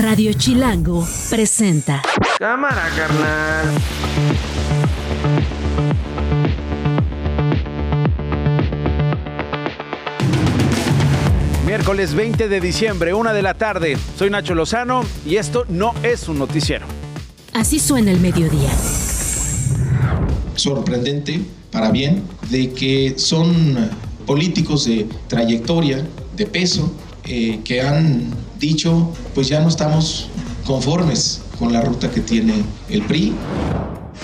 Radio Chilango presenta. Cámara, carnal. Miércoles 20 de diciembre, una de la tarde. Soy Nacho Lozano y esto no es un noticiero. Así suena el mediodía. Sorprendente, para bien, de que son políticos de trayectoria, de peso, eh, que han dicho, pues ya no estamos conformes con la ruta que tiene el PRI.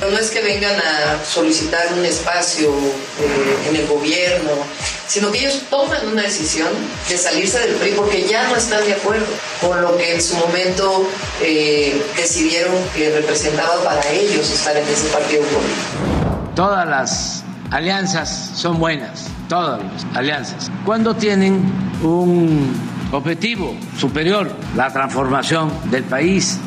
No es que vengan a solicitar un espacio eh, en el gobierno, sino que ellos toman una decisión de salirse del PRI porque ya no están de acuerdo con lo que en su momento eh, decidieron que representaba para ellos estar en ese partido político. Todas las alianzas son buenas, todas las alianzas, cuando tienen un objetivo superior, la transformación del país.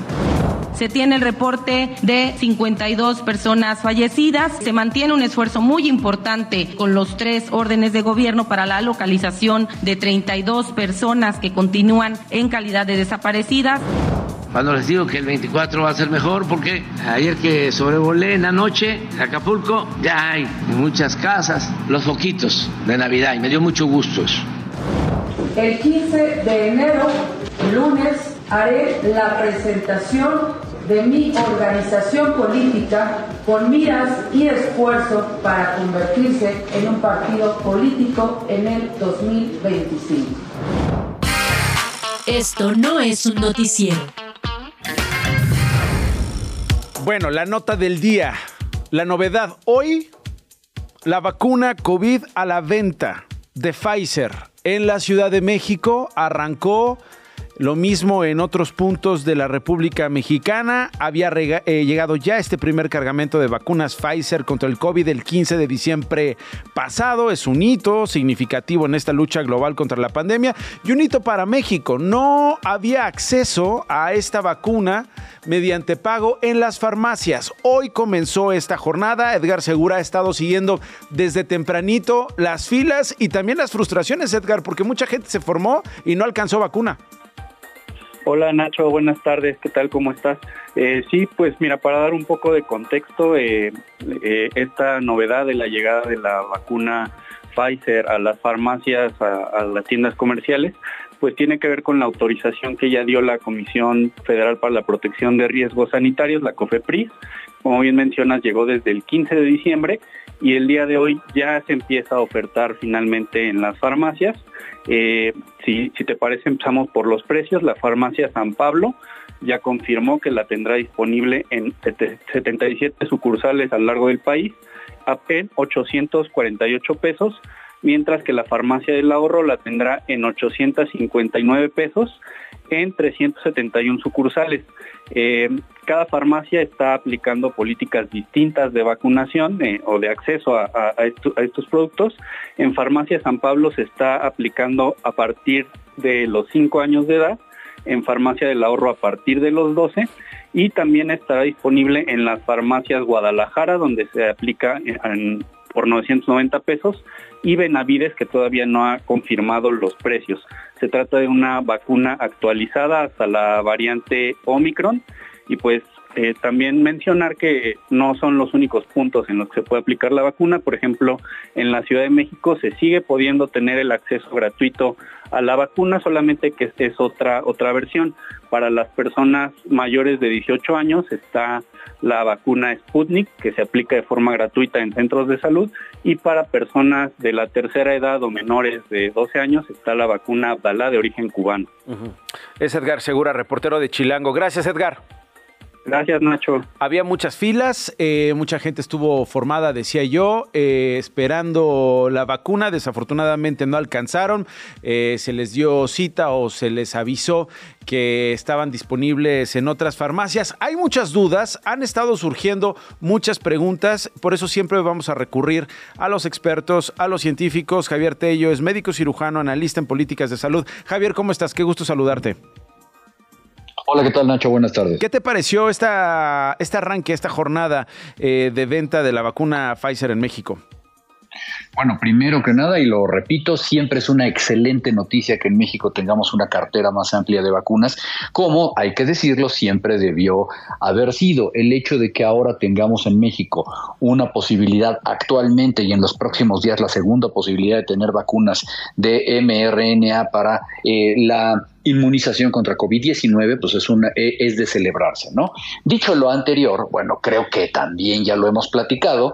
Se tiene el reporte de 52 personas fallecidas. Se mantiene un esfuerzo muy importante con los tres órdenes de gobierno para la localización de 32 personas que continúan en calidad de desaparecidas. Cuando les digo que el 24 va a ser mejor, porque ayer que sobrevolé en la noche Acapulco, ya hay en muchas casas los foquitos de Navidad y me dio mucho gusto eso. El 15 de enero, lunes, haré la presentación de mi organización política con miras y esfuerzo para convertirse en un partido político en el 2025. Esto no es un noticiero. Bueno, la nota del día. La novedad hoy, la vacuna COVID a la venta de Pfizer en la Ciudad de México arrancó lo mismo en otros puntos de la República Mexicana. Había eh, llegado ya este primer cargamento de vacunas Pfizer contra el COVID el 15 de diciembre pasado. Es un hito significativo en esta lucha global contra la pandemia y un hito para México. No había acceso a esta vacuna mediante pago en las farmacias. Hoy comenzó esta jornada. Edgar Segura ha estado siguiendo desde tempranito las filas y también las frustraciones, Edgar, porque mucha gente se formó y no alcanzó vacuna. Hola Nacho, buenas tardes, ¿qué tal? ¿Cómo estás? Eh, sí, pues mira, para dar un poco de contexto, eh, eh, esta novedad de la llegada de la vacuna Pfizer a las farmacias, a, las tiendas comerciales, pues tiene que ver con la autorización que ya dio la Comisión Federal para la Protección de Riesgos Sanitarios, la COFEPRIS. Como bien mencionas, llegó desde el 15 de diciembre y el día de hoy ya se empieza a ofertar finalmente en las farmacias. Eh, si, te parece, empezamos por los precios. La farmacia San Pablo ya confirmó que la tendrá disponible en 77 sucursales a lo largo del país en 848 pesos, mientras que la farmacia del ahorro la tendrá en 859 pesos en 371 sucursales. Eh, cada farmacia está aplicando políticas distintas de vacunación eh, o de acceso a, estos productos. En Farmacia San Pablo se está aplicando a partir de los 5 años de edad, en Farmacia del Ahorro a partir de los 12 y también estará disponible en las farmacias Guadalajara donde se aplica por 990 pesos y Benavides que todavía no ha confirmado los precios. Se trata de una vacuna actualizada hasta la variante Omicron y pues eh, también mencionar que no son los únicos puntos en los que se puede aplicar la vacuna. Por ejemplo, en la Ciudad de México se sigue pudiendo tener el acceso gratuito a la vacuna, solamente que es otra, otra versión. Para las personas mayores de 18 años está la vacuna Sputnik, que se aplica de forma gratuita en centros de salud, y para personas de la tercera edad o menores de 12 años está la vacuna Abdalá de origen cubano. Es Edgar Segura, reportero de Chilango. Gracias, Edgar. Gracias, Nacho. Había muchas filas, eh, mucha gente estuvo formada, decía yo, eh, esperando la vacuna. Desafortunadamente no alcanzaron. Eh, se les dio cita o se les avisó que estaban disponibles en otras farmacias. Hay muchas dudas, han estado surgiendo muchas preguntas, por eso siempre vamos a recurrir a los expertos, a los científicos. Javier Tello es médico cirujano, analista en políticas de salud. Javier, ¿cómo estás? Qué gusto saludarte. Hola, ¿qué tal Nacho? Buenas tardes. ¿Qué te pareció esta, este arranque, esta jornada eh, de venta de la vacuna Pfizer en México? Bueno, primero que nada, y lo repito, siempre es una excelente noticia que en México tengamos una cartera más amplia de vacunas, como hay que decirlo, siempre debió haber sido. El hecho de que ahora tengamos en México una posibilidad actualmente y en los próximos días la segunda posibilidad de tener vacunas de mRNA para eh, la inmunización contra COVID-19, pues es, una, e, es de celebrarse, ¿no? Dicho lo anterior, bueno, creo que también ya lo hemos platicado,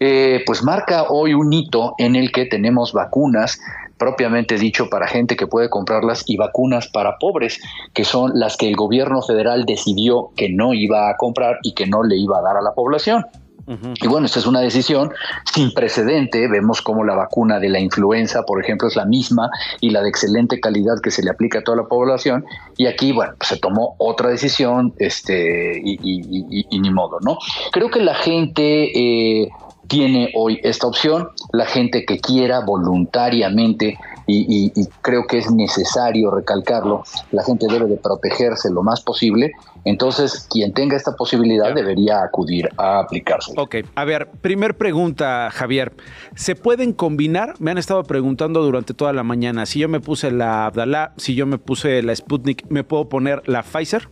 eh, pues marca hoy un hito en el que tenemos vacunas propiamente dicho para gente que puede comprarlas y vacunas para pobres, que son las que el gobierno federal decidió que no iba a comprar y que no le iba a dar a la población. Y bueno, esta es una decisión sin precedente. Vemos cómo la vacuna de la influenza, por ejemplo, es la misma y la de excelente calidad que se le aplica a toda la población. Y aquí, bueno, pues se tomó otra decisión este, y, ni modo, ¿no? Creo que la gente... Eh, tiene hoy esta opción, la gente que quiera voluntariamente y, creo que es necesario recalcarlo, la gente debe de protegerse lo más posible, entonces quien tenga esta posibilidad debería acudir a aplicarse. Ok, a ver, primer pregunta, Javier, ¿se pueden combinar? Me han estado preguntando durante toda la mañana, si yo me puse la Abdalá, si yo me puse la Sputnik, ¿me puedo poner la Pfizer?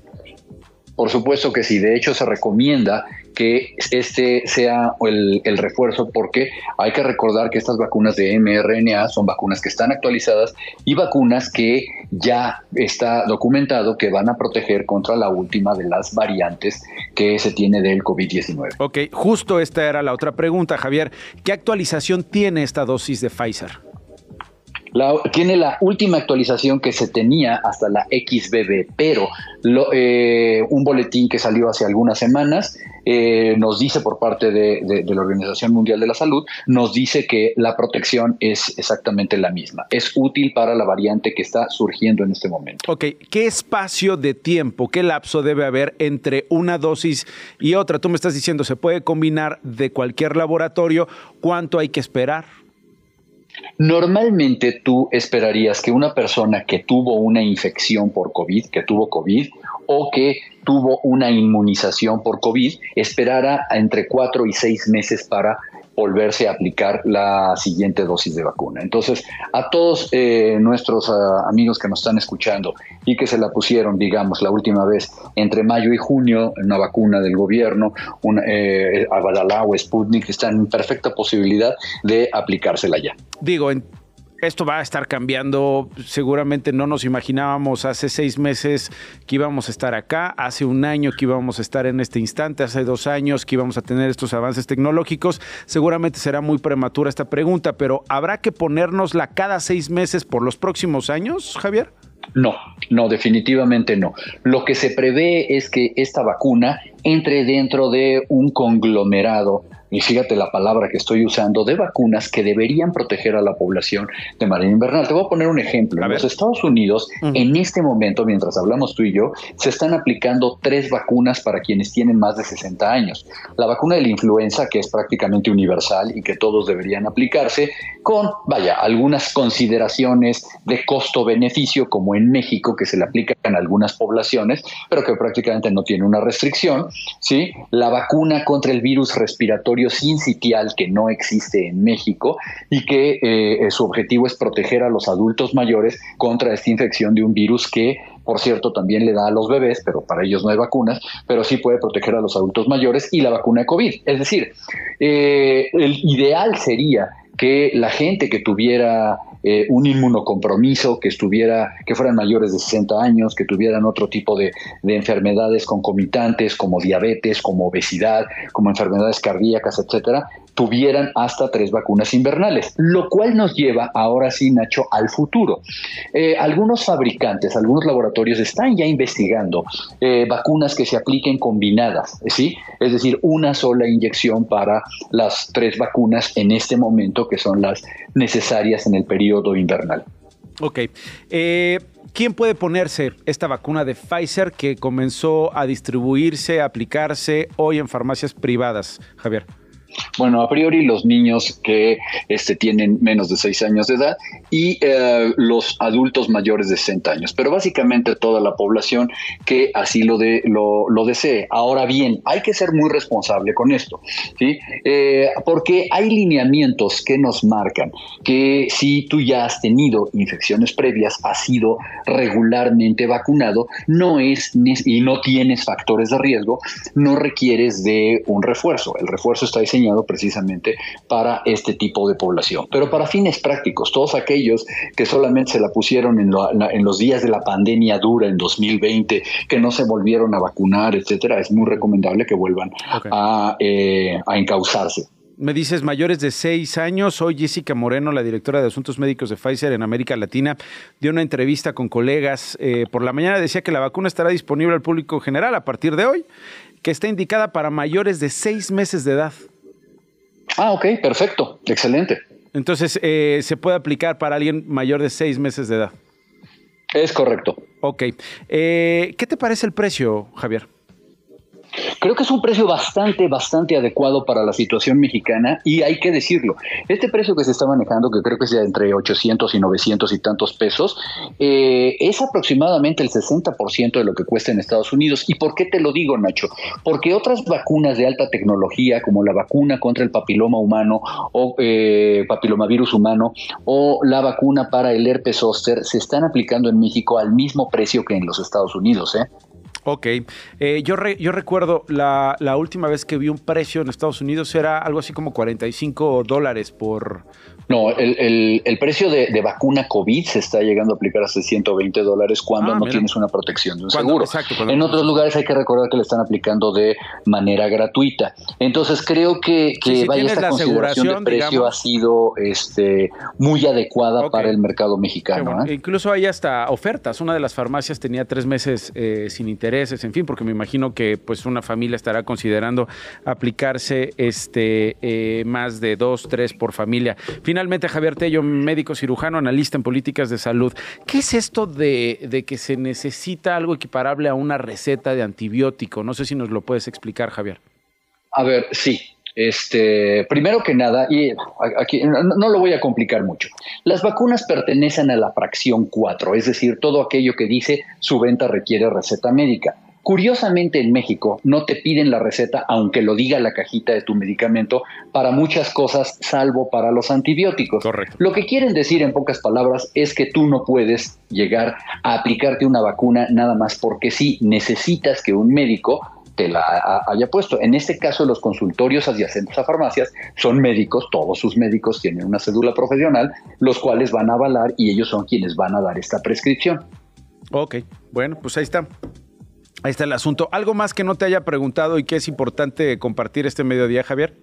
Por supuesto que sí, de hecho se recomienda que este sea el, refuerzo porque hay que recordar que estas vacunas de mRNA son vacunas que están actualizadas y vacunas que ya está documentado que van a proteger contra la última de las variantes que se tiene del COVID-19. Ok, justo esta era la otra pregunta, Javier. ¿Qué actualización tiene esta dosis de Pfizer? tiene la última actualización que se tenía hasta la XBB, pero eh, un boletín que salió hace algunas semanas eh, nos dice por parte de, la Organización Mundial de la Salud, nos dice que la protección es exactamente la misma. Es útil para la variante que está surgiendo en este momento. Ok, ¿qué espacio de tiempo, qué lapso debe haber entre una dosis y otra? Tú me estás diciendo, ¿se puede combinar de cualquier laboratorio? ¿Cuánto hay que esperar? Normalmente tú esperarías que una persona que tuvo una infección por COVID, que tuvo COVID, o que tuvo una inmunización por COVID, esperara entre cuatro y seis meses para volverse a aplicar la siguiente dosis de vacuna. Entonces, a todos eh, nuestros ah, amigos que nos están escuchando y que se la pusieron, digamos, la última vez entre mayo y junio, una vacuna del gobierno, una, eh, Sputnik, están en perfecta posibilidad de aplicársela ya. Digo, en esto va a estar cambiando. Seguramente no nos imaginábamos hace seis meses que íbamos a estar acá, hace un año que íbamos a estar en este instante, hace dos años que íbamos a tener estos avances tecnológicos. Seguramente será muy prematura esta pregunta, pero ¿habrá que ponérnosla cada seis meses por los próximos años, Javier? No, no, definitivamente no. Lo que se prevé es que esta vacuna entre dentro de un conglomerado y fíjate la palabra que estoy usando, de vacunas que deberían proteger a la población de manera invernal. Te voy a poner un ejemplo. en los Estados Unidos, en este momento, mientras hablamos tú y yo, se están aplicando tres vacunas para quienes tienen más de 60 años. La vacuna de la influenza, que es prácticamente universal y que todos deberían aplicarse, con, vaya, algunas consideraciones de costo-beneficio, como en México, que se le aplica en algunas poblaciones, pero que prácticamente no tiene una restricción. ¿Sí? La vacuna contra el virus respiratorio sin sitial que no existe en México y que eh, su objetivo es proteger a los adultos mayores contra esta infección de un virus que por cierto, también le da a los bebés, pero para ellos no hay vacunas, pero sí puede proteger a los adultos mayores y la vacuna de COVID. Es decir, eh, el ideal sería que la gente que tuviera eh, un inmunocompromiso, que estuviera, que fueran mayores de 60 años, que tuvieran otro tipo de, de, enfermedades concomitantes como diabetes, como obesidad, como enfermedades cardíacas, etcétera, tuvieran hasta tres vacunas invernales, lo cual nos lleva ahora sí, Nacho, al futuro. Eh, algunos fabricantes, algunos laboratorios están ya investigando eh, vacunas que se apliquen combinadas, ¿sí? Es decir, una sola inyección para las tres vacunas en este momento que son las necesarias en el periodo invernal. Ok. Eh, ¿Quién puede ponerse esta vacuna de Pfizer que comenzó a distribuirse, a aplicarse hoy en farmacias privadas, Javier? Bueno, a priori los niños que este, tienen menos de 6 años de edad y eh, los adultos mayores de 60 años, pero básicamente toda la población que así lo, de, lo, desee. Ahora bien, hay que ser muy responsable con esto, ¿sí? Eh, porque hay lineamientos que nos marcan que si tú ya has tenido infecciones previas, has sido regularmente vacunado, no es y no tienes factores de riesgo, no requieres de un refuerzo. El refuerzo está diseñado precisamente para este tipo de población. Pero para fines prácticos, todos aquellos que solamente se la pusieron en, los días de la pandemia dura en 2020, que no se volvieron a vacunar, etcétera, es muy recomendable que vuelvan a, eh, a encauzarse. Me dices mayores de seis años. Hoy Jessica Moreno, la directora de Asuntos Médicos de Pfizer en América Latina, dio una entrevista con colegas. Eh, por la mañana decía que la vacuna estará disponible al público general a partir de hoy, que está indicada para mayores de seis meses de edad. Ah, ok, perfecto, excelente. Entonces, eh, se puede aplicar para alguien mayor de seis meses de edad. Es correcto. Ok. Eh, ¿Qué te parece el precio, Javier? Creo que es un precio bastante, bastante adecuado para la situación mexicana y hay que decirlo. Este precio que se está manejando, que creo que es entre 800 y 900 y tantos pesos, eh, es aproximadamente el 60% de lo que cuesta en Estados Unidos. ¿Y por qué te lo digo, Nacho? Porque otras vacunas de alta tecnología, como la vacuna contra el papiloma humano o eh, papilomavirus humano o la vacuna para el herpes zóster, se están aplicando en México al mismo precio que en los Estados Unidos. ¿eh? Ok. Eh, yo, yo recuerdo la, la, última vez que vi un precio en Estados Unidos era algo así como 45 dólares por, no, el, el, precio de, vacuna COVID se está llegando a aplicar hasta 120 dólares cuando ah, no tienes una protección de un seguro. en otros lugares hay que recordar que le están aplicando de manera gratuita. Entonces creo que, que vaya esta consideración de precio ha sido este, muy adecuada para el mercado mexicano. ¿eh? Incluso hay hasta ofertas. Una de las farmacias tenía tres meses eh, sin intereses, en fin, porque me imagino que pues una familia estará considerando aplicarse este eh, más de dos, tres por familia. Finalmente, Javier Tello, médico cirujano, analista en políticas de salud. ¿Qué es esto de, que se necesita algo equiparable a una receta de antibiótico? No sé si nos lo puedes explicar, Javier. A ver, sí. Este, primero que nada, y aquí no, no, lo voy a complicar mucho. Las vacunas pertenecen a la fracción 4, es decir, todo aquello que dice su venta requiere receta médica. Curiosamente en México no te piden la receta aunque lo diga la cajita de tu medicamento para muchas cosas salvo para los antibióticos. Correcto. Lo que quieren decir en pocas palabras es que tú no puedes llegar a aplicarte una vacuna nada más porque sí necesitas que un médico te la haya puesto. En este caso, los consultorios adyacentes a farmacias son médicos, todos sus médicos tienen una cédula profesional, los cuales van a avalar y ellos son quienes van a dar esta prescripción. Ok, bueno, pues ahí está. Ahí está el asunto. ¿Algo más que no te haya preguntado y que es importante compartir este mediodía, Javier?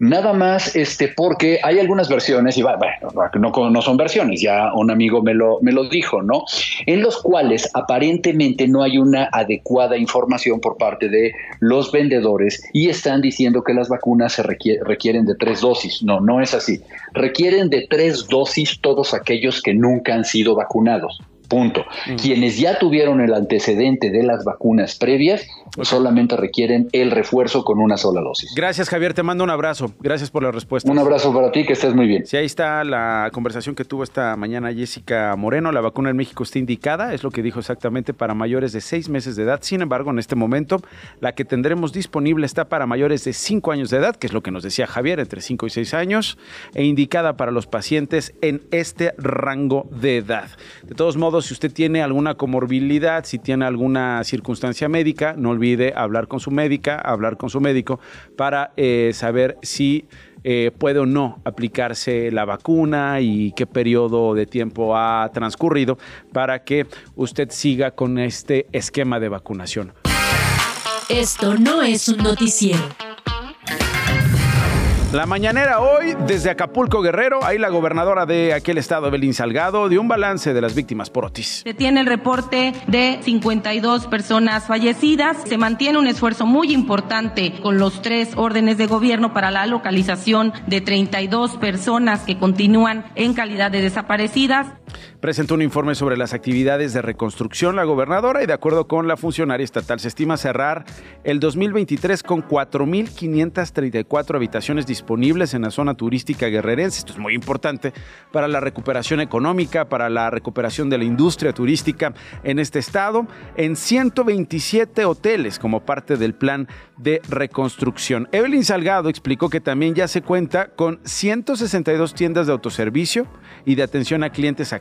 Nada más, este, porque hay algunas versiones, y bueno, no, son versiones, ya un amigo me lo, me lo dijo, ¿no? En los cuales aparentemente no hay una adecuada información por parte de los vendedores y están diciendo que las vacunas se requieren de tres dosis. No, no es así. Requieren de tres dosis todos aquellos que nunca han sido vacunados. Punto. Quienes ya tuvieron el antecedente de las vacunas previas solamente requieren el refuerzo con una sola dosis. Gracias, Javier. Te mando un abrazo. Gracias por la respuesta. Un abrazo para ti, que estés muy bien. Sí, ahí está la conversación que tuvo esta mañana Jessica Moreno. La vacuna en México está indicada, es lo que dijo exactamente, para mayores de seis meses de edad. Sin embargo, en este momento, la que tendremos disponible está para mayores de cinco años de edad, que es lo que nos decía Javier, entre cinco y seis años, e indicada para los pacientes en este rango de edad. De todos modos, si usted tiene alguna comorbilidad, si tiene alguna circunstancia médica, no olvide hablar con su médica, hablar con su médico para eh, saber si eh, puede o no aplicarse la vacuna y qué periodo de tiempo ha transcurrido para que usted siga con este esquema de vacunación. Esto no es un noticiero. La mañanera hoy, desde Acapulco Guerrero, ahí la gobernadora de aquel estado, Belín Salgado, dio un balance de las víctimas por Otis. Se tiene el reporte de 52 personas fallecidas. Se mantiene un esfuerzo muy importante con los tres órdenes de gobierno para la localización de 32 personas que continúan en calidad de desaparecidas. Presentó un informe sobre las actividades de reconstrucción la gobernadora y de acuerdo con la funcionaria estatal se estima cerrar el 2023 con 4.534 habitaciones disponibles en la zona turística guerrerense. Esto es muy importante para la recuperación económica, para la recuperación de la industria turística en este estado, en 127 hoteles como parte del plan de reconstrucción. Evelyn Salgado explicó que también ya se cuenta con 162 tiendas de autoservicio y de atención a clientes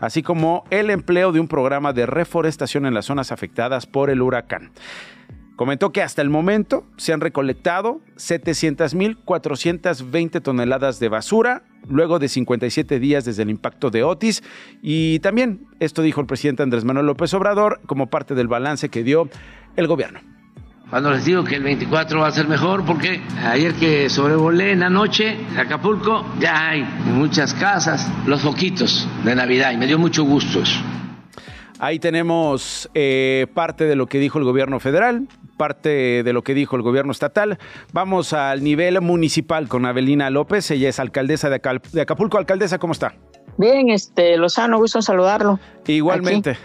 así como el empleo de un programa de reforestación en las zonas afectadas por el huracán. Comentó que hasta el momento se han recolectado 700.420 toneladas de basura, luego de 57 días desde el impacto de Otis. Y también, esto dijo el presidente Andrés Manuel López Obrador, como parte del balance que dio el gobierno. Cuando les digo que el 24 va a ser mejor, porque ayer que sobrevolé en la noche Acapulco, ya hay muchas casas los foquitos de Navidad y me dio mucho gusto eso. Ahí tenemos eh, parte de lo que dijo el gobierno federal, parte de lo que dijo el gobierno estatal. Vamos al nivel municipal con Avelina López, ella es alcaldesa de, Acapulco. Alcaldesa, ¿cómo está? Bien, este, Lozano, gusto saludarlo. Igualmente.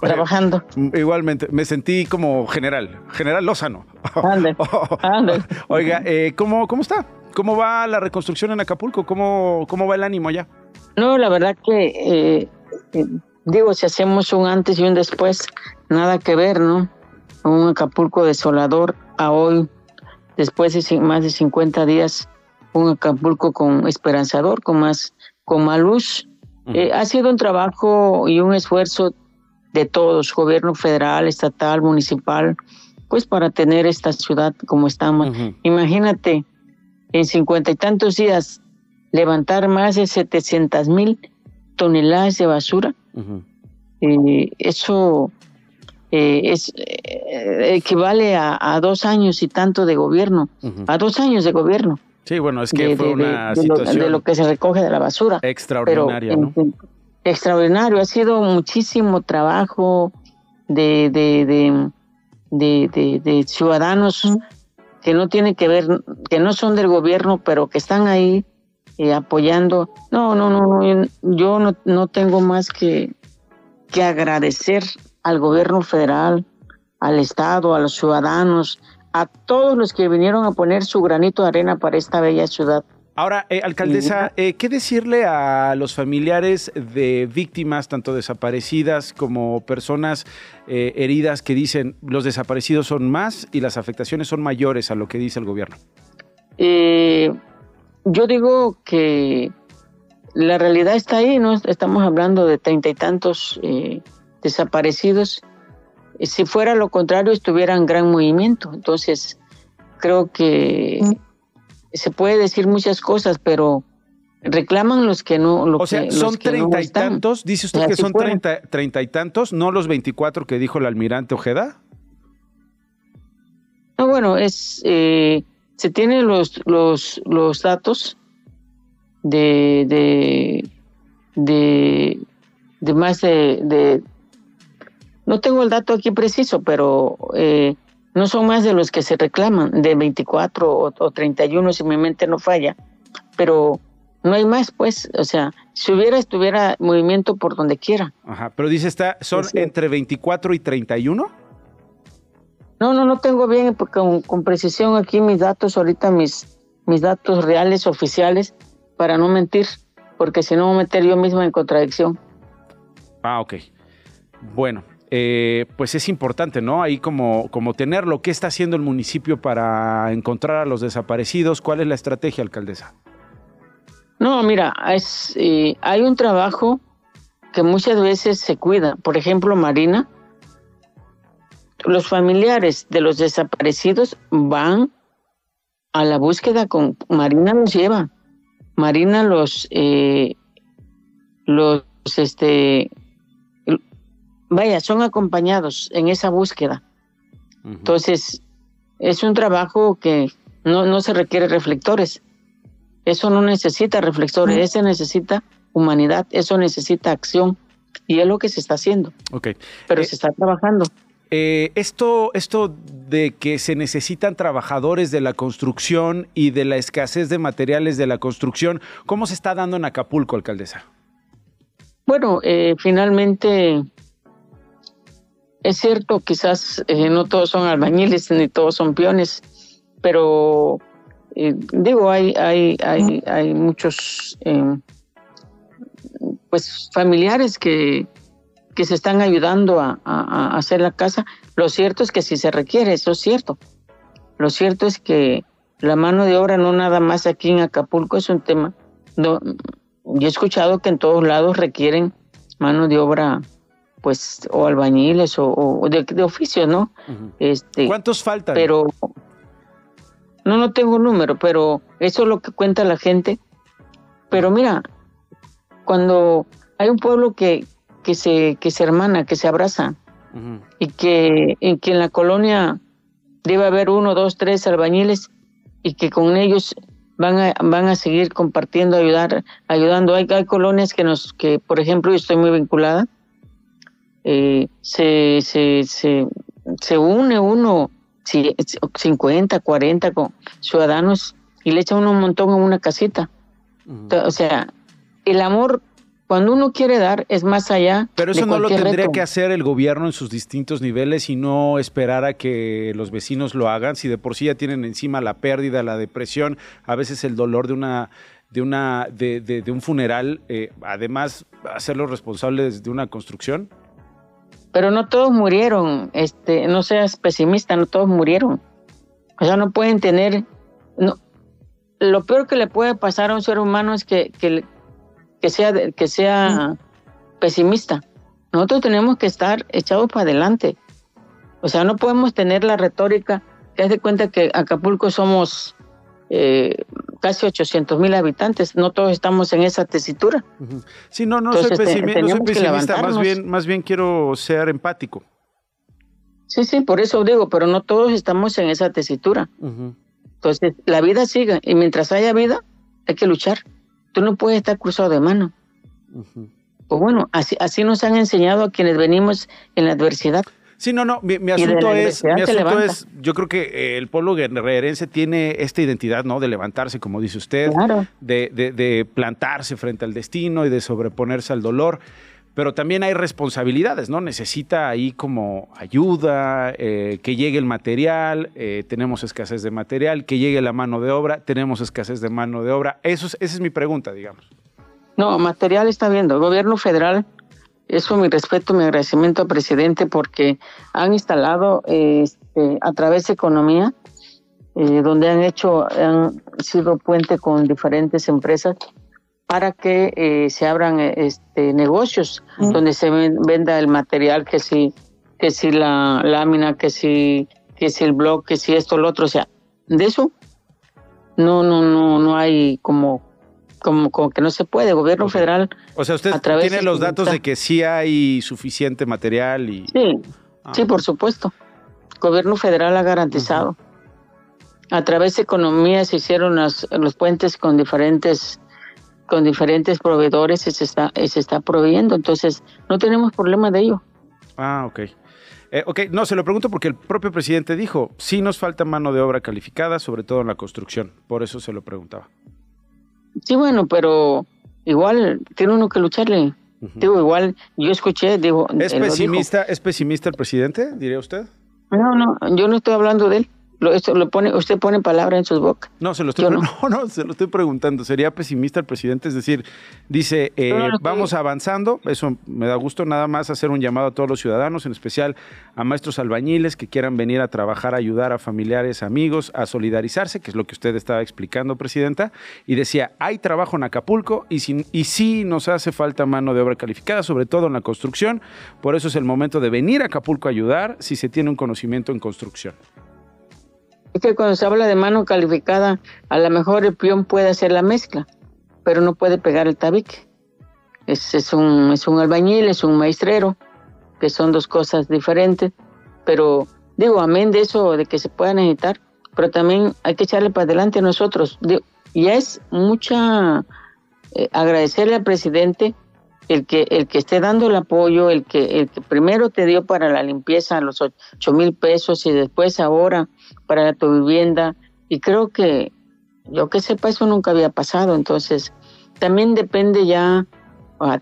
trabajando. Igualmente, me sentí como general, general Lozano. Ande, ande. Oiga, eh, ¿cómo, ¿cómo está? ¿Cómo va la reconstrucción en Acapulco? ¿Cómo, cómo va el ánimo allá? No, la verdad que... Eh, digo, si hacemos un antes y un después, nada que ver, ¿no? Un Acapulco desolador a hoy, después de más de 50 días, un Acapulco con esperanzador, con más, con luz. Eh, ha sido un trabajo y un esfuerzo de todos, gobierno federal, estatal, municipal, pues para tener esta ciudad como estamos. Imagínate, en cincuenta y tantos días, levantar más de 700 mil toneladas de basura eh, eso eh, es, eh, equivale a, dos años y tanto de gobierno, a dos años de gobierno. Sí, bueno, es que fue una situación. Lo, de lo que se recoge de la basura. Extraordinaria, ¿no? extraordinario, ha sido muchísimo trabajo de, de, de, de, ciudadanos que no tienen que ver, que no son del gobierno, pero que están ahí eh, apoyando. No, no, no, yo no, no tengo más que, que agradecer al gobierno federal, al Estado, a los ciudadanos, a todos los que vinieron a poner su granito de arena para esta bella ciudad. Ahora, eh, alcaldesa, eh, ¿qué decirle a los familiares de víctimas, tanto desaparecidas como personas heridas, que dicen los desaparecidos son más y las afectaciones son mayores a lo que dice el gobierno? Eh, yo digo que la realidad está ahí, ¿no? Estamos hablando de treinta y tantos eh, desaparecidos. Si fuera lo contrario, estuviera en gran movimiento. Entonces, creo que se puede decir muchas cosas, pero reclaman los que no. o sea, son treinta y tantos. Dice usted que son treinta y tantos, no los veinticuatro que dijo el almirante Ojeda. No, bueno, es. Eh, se tienen los, los, los datos de, de, de, más de, no tengo el dato aquí preciso, pero eh, no son más de los que se reclaman, de 24 o, o 31 si mi mente no falla, pero no hay más, pues, o sea, si hubiera, estuviera movimiento por donde quiera. Ajá, pero dice, está, ¿son entre 24 y 31? No, no, no tengo bien con, con, precisión aquí mis datos, ahorita mis, mis datos reales, oficiales, para no mentir, porque si no me meter yo mismo en contradicción. Ah, ok. Bueno, eh, pues es importante, ¿no? Ahí como, como tenerlo. ¿Qué está haciendo el municipio para encontrar a los desaparecidos? ¿Cuál es la estrategia, alcaldesa? No, mira, es, eh, hay un trabajo que muchas veces se cuida. Por ejemplo, Marina, los familiares de los desaparecidos van a la búsqueda con Marina los lleva. Marina los eh, los este vaya, son acompañados en esa búsqueda. Entonces, es un trabajo que no, no se requiere reflectores. Eso no necesita reflectores, eso necesita humanidad, eso necesita acción. Y es lo que se está haciendo. Okay. Pero eh, se está trabajando. Eh, esto, esto de que se necesitan trabajadores de la construcción y de la escasez de materiales de la construcción, ¿cómo se está dando en Acapulco, alcaldesa? Bueno, eh, finalmente es cierto, quizás eh, no todos son albañiles ni todos son peones, pero eh, digo, hay, hay, hay, muchos pues familiares que, que se están ayudando a, a, hacer la casa. Lo cierto es que si se requiere, eso es cierto. Lo cierto es que la mano de obra no nada más aquí en Acapulco es un tema. No, yo he escuchado que en todos lados requieren mano de obra, pues, o albañiles o, de, oficio, ¿no? este, ¿Cuántos faltan? Pero no, no tengo número, pero eso es lo que cuenta la gente. Pero mira, cuando hay un pueblo que, que, se, que se hermana, que se abraza, y que, en que en la colonia debe haber uno, dos, tres albañiles, y que con ellos van a, van a seguir compartiendo, ayudar, ayudando. Hay, hay colonias que nos, que por ejemplo yo estoy muy vinculada, eh, se, se, se, se une uno, 50, 40 con ciudadanos y le echa uno un montón en una casita. O sea, el amor cuando uno quiere dar es más allá. Pero eso no lo tendría que hacer el gobierno en sus distintos niveles y no esperar a que los vecinos lo hagan. Si de por sí ya tienen encima la pérdida, la depresión, a veces el dolor de una de una de, de, un funeral, eh, además hacerlos responsables de una construcción. Pero no todos murieron. Este, no seas pesimista, no todos murieron. O sea, no pueden tener. No, lo peor que le puede pasar a un ser humano es que, que, que sea, que sea pesimista. Nosotros tenemos que estar echados para adelante. O sea, no podemos tener la retórica que de cuenta que Acapulco somos eh, casi 800 mil habitantes. No todos estamos en esa tesitura. Sí, no, no soy, pesimista, más bien, más bien quiero ser empático. Sí, sí, por eso digo, pero no todos estamos en esa tesitura. Entonces, la vida sigue y mientras haya vida, hay que luchar. Tú no puedes estar cruzado de mano. Pues bueno, así, así nos han enseñado a quienes venimos en la adversidad. Sí, no, no, mi, asunto, es, mi asunto es, yo creo que eh, el pueblo guerrerense tiene esta identidad, ¿no? De levantarse, como dice usted, de, de, de, plantarse frente al destino y de sobreponerse al dolor pero también hay responsabilidades, ¿no? Necesita ahí como ayuda, eh, que llegue el material, eh, tenemos escasez de material, que llegue la mano de obra, tenemos escasez de mano de obra. Eso es, esa es mi pregunta, digamos. No, material está viendo. El gobierno federal, eso mi respeto, mi agradecimiento al presidente porque han instalado este, a través de economía, eh, donde han hecho, han sido puente con diferentes empresas para que eh, se abran eh, este, negocios donde se venda el material, que si, que si la lámina, que si, que si el blog, que si esto, lo otro, o sea, de eso no, no, no, no hay como, como, como que no se puede. Gobierno federal. O sea, usted tiene los datos de que sí hay suficiente material y. Sí, ah. sí, por supuesto. Gobierno federal ha garantizado. A través de economía se hicieron los puentes con diferentes con diferentes proveedores y se está, se está proveyendo. Entonces, no tenemos problema de ello. Ah, ok. Eh, ok, no, se lo pregunto porque el propio presidente dijo, sí nos falta mano de obra calificada, sobre todo en la construcción. Por eso se lo preguntaba. Sí, bueno, pero igual tiene uno que lucharle. Digo, igual yo escuché, digo... ¿Es pesimista, ¿Es pesimista el presidente, diría usted? No, no, yo no estoy hablando de él. Lo, esto lo pone, usted pone palabra en sus bocas. No, se lo estoy, no. se lo estoy preguntando. ¿Sería pesimista el presidente? Es decir, dice, eh, vamos avanzando, eso me da gusto, nada más hacer un llamado a todos los ciudadanos, en especial a maestros albañiles que quieran venir a trabajar, a ayudar a familiares, amigos, a solidarizarse, que es lo que usted estaba explicando, Presidenta. Y decía, hay trabajo en Acapulco y, sin, y sí nos hace falta mano de obra calificada, sobre todo en la construcción. Por eso es el momento de venir a Acapulco a ayudar si se tiene un conocimiento en construcción. Es que cuando se habla de mano calificada, a lo mejor el peón puede hacer la mezcla, pero no puede pegar el tabique. Es, es, un, es un albañil, es un maestrero, que son dos cosas diferentes, pero digo, amén de eso, de que se pueda necesitar, pero también hay que echarle para adelante nosotros. y es mucha eh, agradecerle al presidente el que, el que esté dando el apoyo, el que, el que primero te dio para la limpieza los ocho mil pesos y después ahora para tu vivienda. Y creo que, yo que sepa, eso nunca había pasado. Entonces, también depende ya,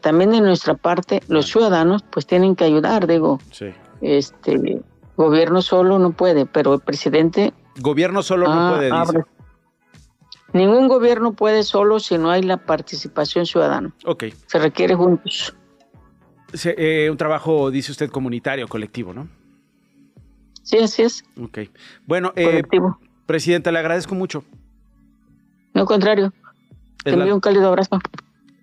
también de nuestra parte, los ciudadanos pues tienen que ayudar, digo. Sí. Este, gobierno solo no puede, pero el presidente... Gobierno solo no Ah, puede, dice. abre. Ningún gobierno puede solo si no hay la participación ciudadana. Ok. Se requiere juntos. Se- eh, un trabajo, dice usted, comunitario, colectivo, ¿no? Sí, así es. Ok. Bueno, eh. Presidenta, le agradezco mucho. No contrario. Te la, envío un cálido abrazo.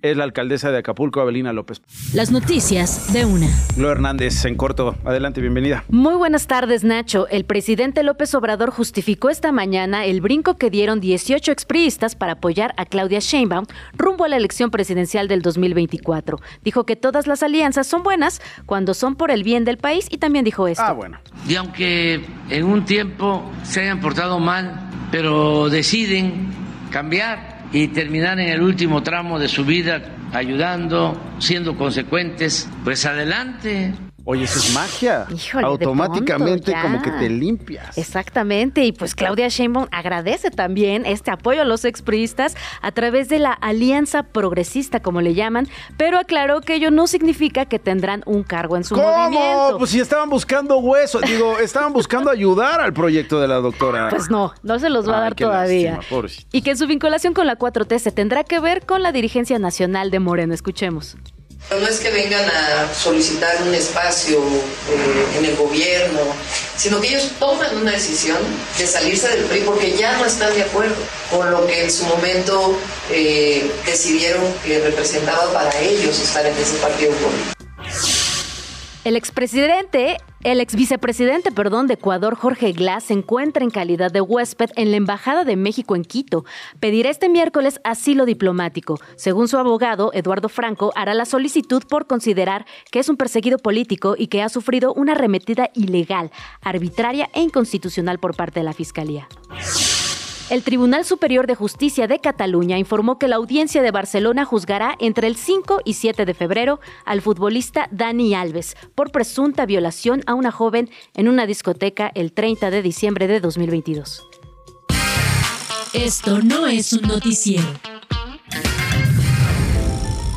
Es la alcaldesa de Acapulco, Abelina López. Las noticias de una. Lo Hernández, en corto. Adelante, bienvenida. Muy buenas tardes, Nacho. El presidente López Obrador justificó esta mañana el brinco que dieron 18 expriistas para apoyar a Claudia Sheinbaum rumbo a la elección presidencial del 2024. Dijo que todas las alianzas son buenas cuando son por el bien del país y también dijo esto. Ah, bueno. Y aunque en un tiempo se hayan portado mal, pero deciden cambiar y terminar en el último tramo de su vida ayudando, siendo consecuentes, pues adelante. Oye, eso es magia. Híjole, Automáticamente pronto, como que te limpias. Exactamente, y pues Claudia Sheinbaum agradece también este apoyo a los expriistas a través de la Alianza Progresista, como le llaman, pero aclaró que ello no significa que tendrán un cargo en su ¿Cómo? movimiento. Pues si estaban buscando hueso, digo, estaban buscando ayudar al proyecto de la doctora. Pues no, no se los va a dar todavía. lástima. Y que su vinculación con la 4T se tendrá que ver con la dirigencia nacional de Morena. Escuchemos. No es que vengan a solicitar un espacio eh, en el gobierno, sino que ellos toman una decisión de salirse del PRI porque ya no están de acuerdo con lo que en su momento eh, decidieron que representaba para ellos estar en ese partido político. El expresidente, el ex vicepresidente, perdón, de Ecuador, Jorge Glass, se encuentra en calidad de huésped en la Embajada de México en Quito. Pedirá este miércoles asilo diplomático. Según su abogado, Eduardo Franco, hará la solicitud por considerar que es un perseguido político y que ha sufrido una arremetida ilegal, arbitraria e inconstitucional por parte de la Fiscalía. El Tribunal Superior de Justicia de Cataluña informó que la audiencia de Barcelona juzgará entre el 5 y 7 de febrero al futbolista Dani Alves por presunta violación a una joven en una discoteca el 30 de diciembre de 2022. Esto no es un noticiero.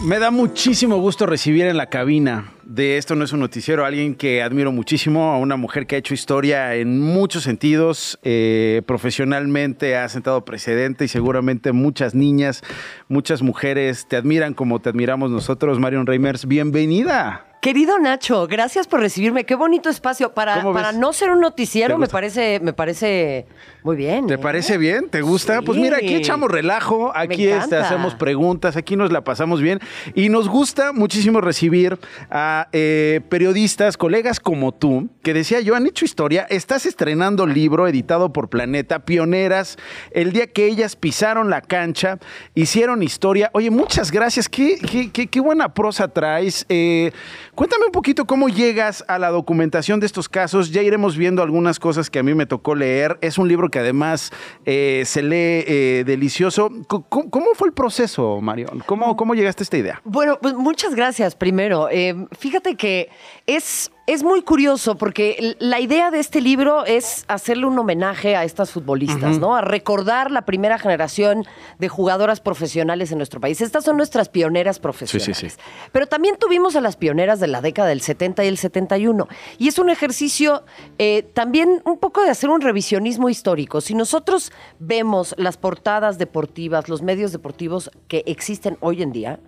Me da muchísimo gusto recibir en la cabina de Esto no es un noticiero a alguien que admiro muchísimo, a una mujer que ha hecho historia en muchos sentidos, eh, profesionalmente ha sentado precedente y seguramente muchas niñas, muchas mujeres te admiran como te admiramos nosotros. Marion Reimers, bienvenida. Querido Nacho, gracias por recibirme. Qué bonito espacio. Para, para no ser un ¿Te noticiero, me parece, me parece muy bien. ¿Te ¿eh? parece bien? ¿Te gusta? Pues mira, aquí echamos relajo, aquí este, hacemos preguntas, aquí nos la pasamos bien y nos gusta muchísimo recibir a eh, periodistas, colegas como tú, que decía yo, han hecho historia, estás estrenando libro editado por Planeta, pioneras, el día que ellas pisaron la cancha, hicieron historia. Oye, muchas gracias, qué, qué, qué- qué buena prosa traes. Eh, cuéntame un poquito cómo llegas a la documentación de estos casos, ya iremos viendo algunas cosas que a mí me tocó leer. Es un libro que además eh, se lee eh, delicioso. C- ¿Cómo, cómo fue el proceso, Marion? ¿Cómo, ¿Cómo llegaste a esta idea? Bueno, pues muchas gracias primero. Eh, fíjate que es, es muy curioso porque la idea de este libro es hacerle un homenaje a estas futbolistas. ¿no? A recordar la primera generación de jugadoras profesionales en nuestro país. Estas son nuestras pioneras profesionales. Pero también tuvimos a las pioneras de la década del 70 y el 71. Y es un ejercicio eh, también un poco de hacer un revisionismo histórico. Si nosotros vemos las portadas deportivas, los medios deportivos que existen hoy en día,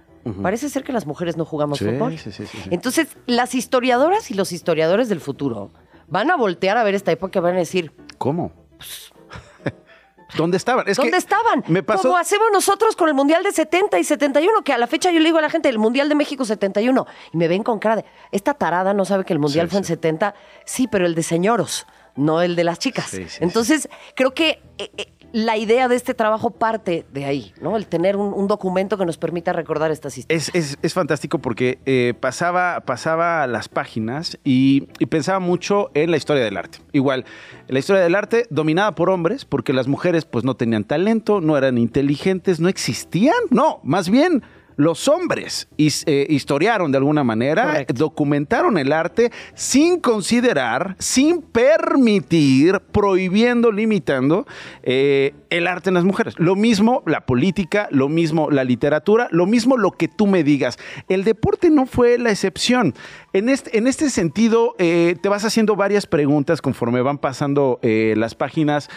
Parece ser que las mujeres no jugamos Sí, fútbol. sí, sí, sí, sí. Entonces, las historiadoras y los historiadores del futuro van a voltear a ver esta época y van a decir, ¿Cómo? ¿Dónde estaban? Es que ¿Dónde estaban? Me pasó. Como hacemos nosotros con el Mundial de 70 y 71, que a la fecha yo le digo a la gente, el Mundial de México 71, y me ven con cara de, esta tarada no sabe que el Mundial fue en 70, sí, pero el de señoros, no el de las chicas. Sí, sí, Entonces, creo que eh, eh, la idea de este trabajo parte de ahí, ¿no? El tener un, documento que nos permita recordar estas historias. Es, es- es fantástico porque eh, pasaba, pasaba las páginas y, y pensaba mucho en la historia del arte. Igual, la historia del arte dominada por hombres, porque las mujeres pues no tenían talento, no eran inteligentes, no existían. No, más bien Los hombres his- eh, historiaron de alguna manera, documentaron el arte sin considerar, sin permitir, prohibiendo, limitando eh, el arte en las mujeres. Lo mismo la política, lo mismo la literatura, lo mismo lo que tú me digas. El deporte no fue la excepción. En este, en este sentido, eh, te vas haciendo varias preguntas conforme van pasando las páginas,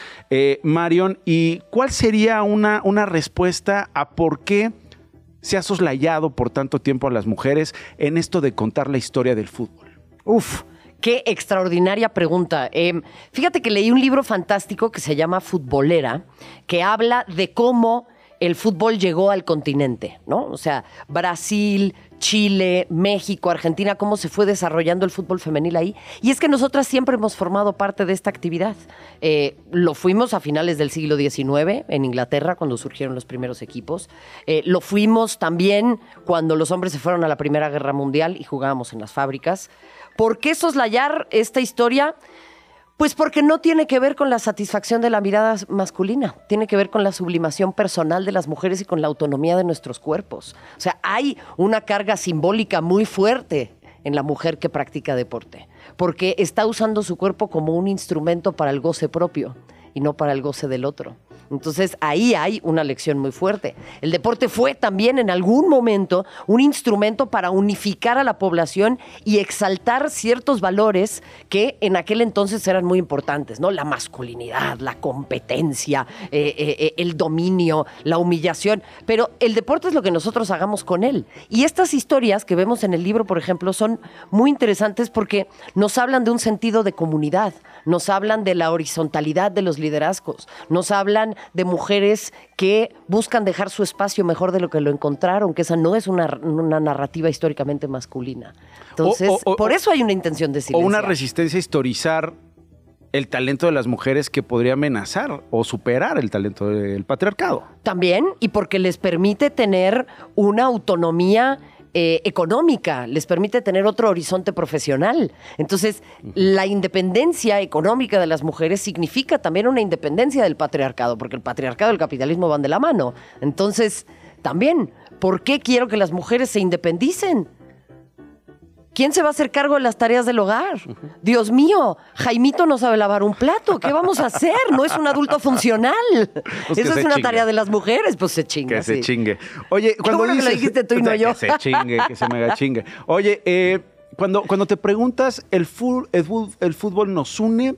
Marion, y cuál sería una, una respuesta a por qué se ha soslayado por tanto tiempo a las mujeres en esto de contar la historia del fútbol. Uf, qué extraordinaria pregunta. Eh, fíjate que leí un libro fantástico que se llama Futbolera, que habla de cómo el fútbol llegó al continente, ¿no? O sea, Brasil, Chile, México, Argentina, cómo se fue desarrollando el fútbol femenil ahí. Y es que nosotras siempre hemos formado parte de esta actividad. Eh, lo fuimos a finales del siglo XIX en Inglaterra, cuando surgieron los primeros equipos. Eh, lo fuimos también cuando los hombres se fueron a la Primera Guerra Mundial y jugábamos en las fábricas. ¿Por qué soslayar esta historia? Pues porque no tiene que ver con la satisfacción de la mirada masculina, tiene que ver con la sublimación personal de las mujeres y con la autonomía de nuestros cuerpos. O sea, hay una carga simbólica muy fuerte en la mujer que practica deporte, porque está usando su cuerpo como un instrumento para el goce propio y no para el goce del otro. Entonces ahí hay una lección muy fuerte. El deporte fue también en algún momento un instrumento para unificar a la población y exaltar ciertos valores que en aquel entonces eran muy importantes, ¿no? La masculinidad, la competencia, eh, eh, eh, el dominio, la humillación. Pero el deporte es lo que nosotros hagamos con él. Y estas historias que vemos en el libro, por ejemplo, son muy interesantes porque nos hablan de un sentido de comunidad, nos hablan de la horizontalidad de los liderazgos, nos hablan de mujeres que buscan dejar su espacio mejor de lo que lo encontraron, que esa no es una, una narrativa históricamente masculina. Entonces, O- o- por o- eso hay una intención de O silencio. una resistencia a historizar el talento de las mujeres que podría amenazar o superar el talento del patriarcado. También, y porque les permite tener una autonomía eh, económica, les permite tener otro horizonte profesional. Entonces, la independencia económica de las mujeres significa también una independencia del patriarcado, porque el patriarcado y el capitalismo van de la mano. Entonces, también, ¿por qué quiero que las mujeres se independicen? ¿Quién se va a hacer cargo de las tareas del hogar? Dios mío, Jaimito no sabe lavar un plato. ¿Qué vamos a hacer? No es un adulto funcional. Pues se es una chingue. tarea de las mujeres. Pues se chinga. Que se chingue. Oye, cuando bueno que lo dijiste tú y no yo. Que se chingue, que se mega chingue. Oye, eh, cuando, cuando te preguntas, ¿el, fu- el, fu- el fútbol nos une?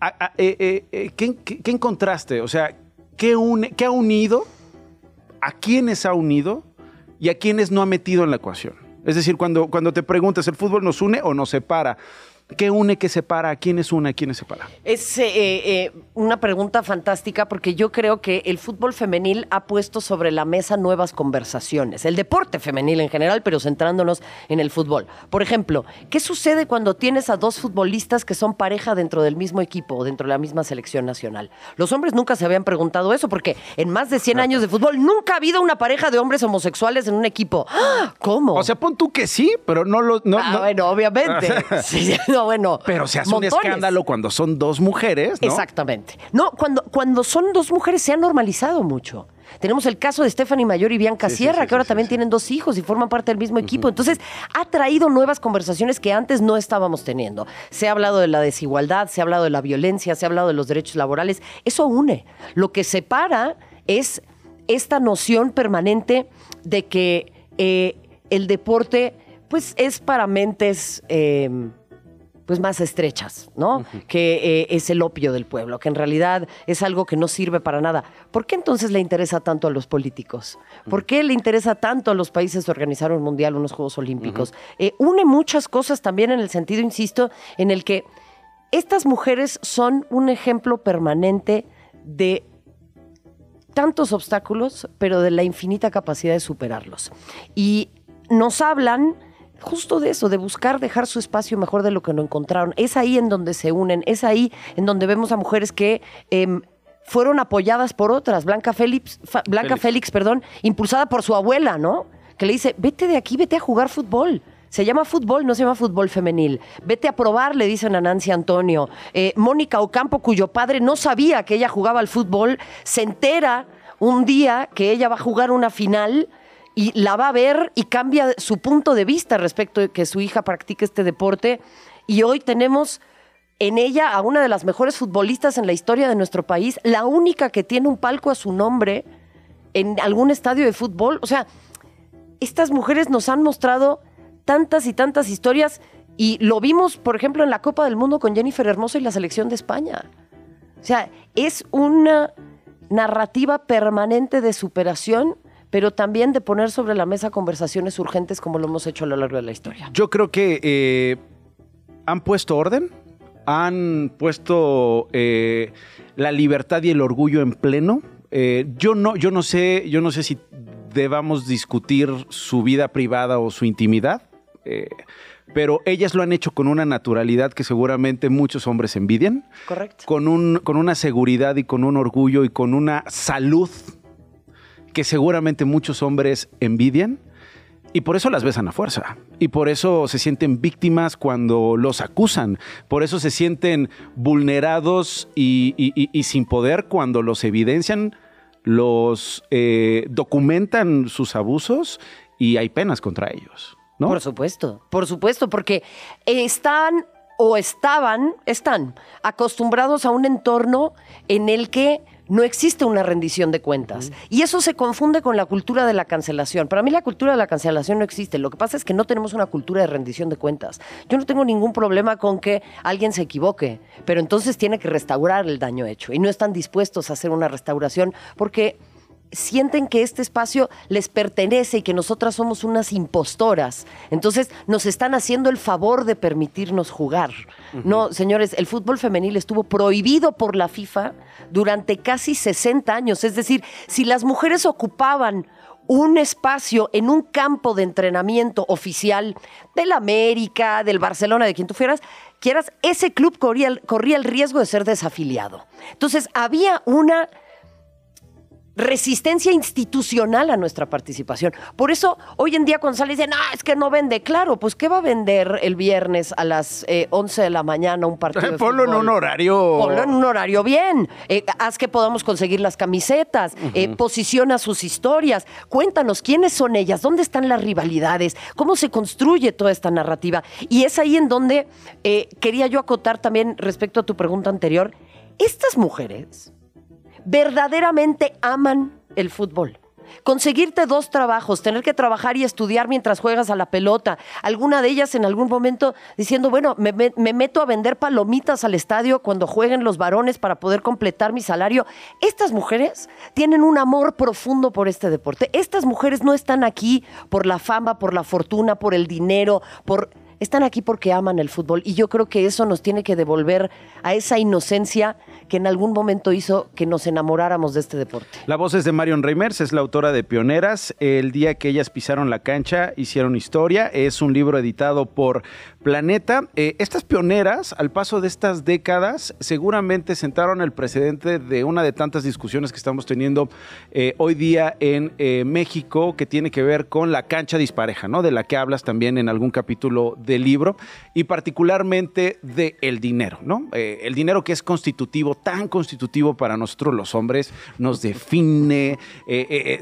A- a- eh, eh, eh, ¿qué, qué- qué encontraste? O sea, ¿qué, une, ¿qué ha unido? ¿A quiénes ha unido? ¿Y a quiénes no ha metido en la ecuación? Es decir, cuando, cuando te preguntas, ¿el fútbol nos une o nos separa? ¿Qué une, qué separa? ¿A quiénes une, a quiénes separa? Es eh, eh, una pregunta fantástica porque yo creo que el fútbol femenil ha puesto sobre la mesa nuevas conversaciones. El deporte femenil en general, pero centrándonos en el fútbol. Por ejemplo, ¿qué sucede cuando tienes a dos futbolistas que son pareja dentro del mismo equipo o dentro de la misma selección nacional? Los hombres nunca se habían preguntado eso porque en más de 100 años de fútbol nunca ha habido una pareja de hombres homosexuales en un equipo. ¡Ah! ¿Cómo? O sea, pon tú que sí, pero no lo... No, Ah, no- bueno, obviamente. Sí, bueno. Pero se hace un montones. escándalo cuando son dos mujeres, ¿no? Exactamente. No, cuando, cuando son dos mujeres se ha normalizado mucho. Tenemos el caso de Stephanie Mayor y Bianca Sí, Sierra, sí, que ahora también tienen dos hijos y forman parte del mismo equipo. Entonces, ha traído nuevas conversaciones que antes no estábamos teniendo. Se ha hablado de la desigualdad, se ha hablado de la violencia, se ha hablado de los derechos laborales. Eso une. Lo que separa es esta noción permanente de que eh, el deporte, pues, es para mentes. eh, pues más estrechas, ¿no? Que eh, es el opio del pueblo, que en realidad es algo que no sirve para nada. ¿Por qué entonces le interesa tanto a los políticos? ¿Por qué le interesa tanto a los países organizar un mundial, unos Juegos Olímpicos? Eh, une muchas cosas también en el sentido, insisto, en el que estas mujeres son un ejemplo permanente de tantos obstáculos, pero de la infinita capacidad de superarlos. Y nos hablan justo de eso, de buscar dejar su espacio mejor de lo que lo encontraron. Es ahí en donde se unen, es ahí en donde vemos a mujeres que em, fueron apoyadas por otras. Blanca Félix, Fa- Blanca Félix. Félix, perdón, impulsada por su abuela, ¿no? Que le dice, vete de aquí, vete a jugar fútbol. Se llama fútbol, no se llama fútbol femenil. Vete a probar, le dicen a Nancy Antonio. Eh, Mónica Ocampo, cuyo padre no sabía que ella jugaba al fútbol, se entera un día que ella va a jugar una final y la va a ver y cambia su punto de vista respecto de que su hija practique este deporte. Y hoy tenemos en ella a una de las mejores futbolistas en la historia de nuestro país, la única que tiene un palco a su nombre en algún estadio de fútbol. O sea, estas mujeres nos han mostrado tantas y tantas historias y lo vimos, por ejemplo, en la Copa del Mundo con Jennifer Hermoso y la selección de España. O sea, es una narrativa permanente de superación, pero también de poner sobre la mesa conversaciones urgentes como lo hemos hecho a lo largo de la historia. Yo creo que eh, han puesto orden, han puesto eh, la libertad y el orgullo en pleno. Eh, yo no, yo no sé, yo no sé si debamos discutir su vida privada o su intimidad. pero ellas lo han hecho con una naturalidad que seguramente muchos hombres envidian. Correcto. Con, un, con una seguridad y con un orgullo y con una salud que seguramente muchos hombres envidian. Y por eso las besan a fuerza. Y por eso se sienten víctimas cuando los acusan. Por eso se sienten vulnerados y, sin poder cuando los evidencian, los eh, documentan sus abusos y hay penas contra ellos. ¿no? Por supuesto, por supuesto, porque están o estaban, están acostumbrados a un entorno en el que no existe una rendición de cuentas. Y eso se confunde con la cultura de la cancelación. Para mí la cultura de la cancelación no existe. Lo que pasa es que no tenemos una cultura de rendición de cuentas. Yo no tengo ningún problema con que alguien se equivoque, pero entonces tiene que restaurar el daño hecho. Y no están dispuestos a hacer una restauración porque sienten que este espacio les pertenece y que nosotras somos unas impostoras. Entonces nos están haciendo el favor de permitirnos jugar. No, señores, el fútbol femenil estuvo prohibido por la FIFA durante casi 60 años. Es decir, si las mujeres ocupaban un espacio en un campo de entrenamiento oficial del América, del Barcelona, de quien tú fueras, quieras, ese club corría, el- corría el riesgo de ser desafiliado. Entonces había una resistencia institucional a nuestra participación. Por eso, hoy en día cuando sale y dicen, ah, es que no vende, claro, pues ¿qué va a vender el viernes a las eh, 11 de la mañana un partido de Ponlo en un horario. Ponlo en un horario bien. Eh, haz que podamos conseguir las camisetas. eh, posiciona sus historias. Cuéntanos quiénes son ellas, dónde están las rivalidades, cómo se construye toda esta narrativa. Y es ahí en donde eh, quería yo acotar también respecto a tu pregunta anterior. Estas mujeres verdaderamente aman el fútbol. Conseguirte dos trabajos, tener que trabajar y estudiar mientras juegas a la pelota. Alguna de ellas en algún momento diciendo, bueno, me, me- me meto a vender palomitas al estadio cuando jueguen los varones para poder completar mi salario. Estas mujeres tienen un amor profundo por este deporte. Estas mujeres no están aquí por la fama, por la fortuna, por el dinero, por... Están aquí porque aman el fútbol y yo creo que eso nos tiene que devolver a esa inocencia que en algún momento hizo que nos enamoráramos de este deporte. La voz es de Marion Reimers, es la autora de Pioneras. El día que ellas pisaron la cancha, hicieron historia. Es un libro editado por Planeta. Eh, estas pioneras, al paso de estas décadas, seguramente sentaron el precedente de una de tantas discusiones que estamos teniendo eh, hoy día en eh, México, que tiene que ver con la cancha dispareja, ¿no? De la que hablas también en algún capítulo del libro, y particularmente de el dinero, ¿no? El dinero que es constitutivo, tan constitutivo para nosotros los hombres, nos define,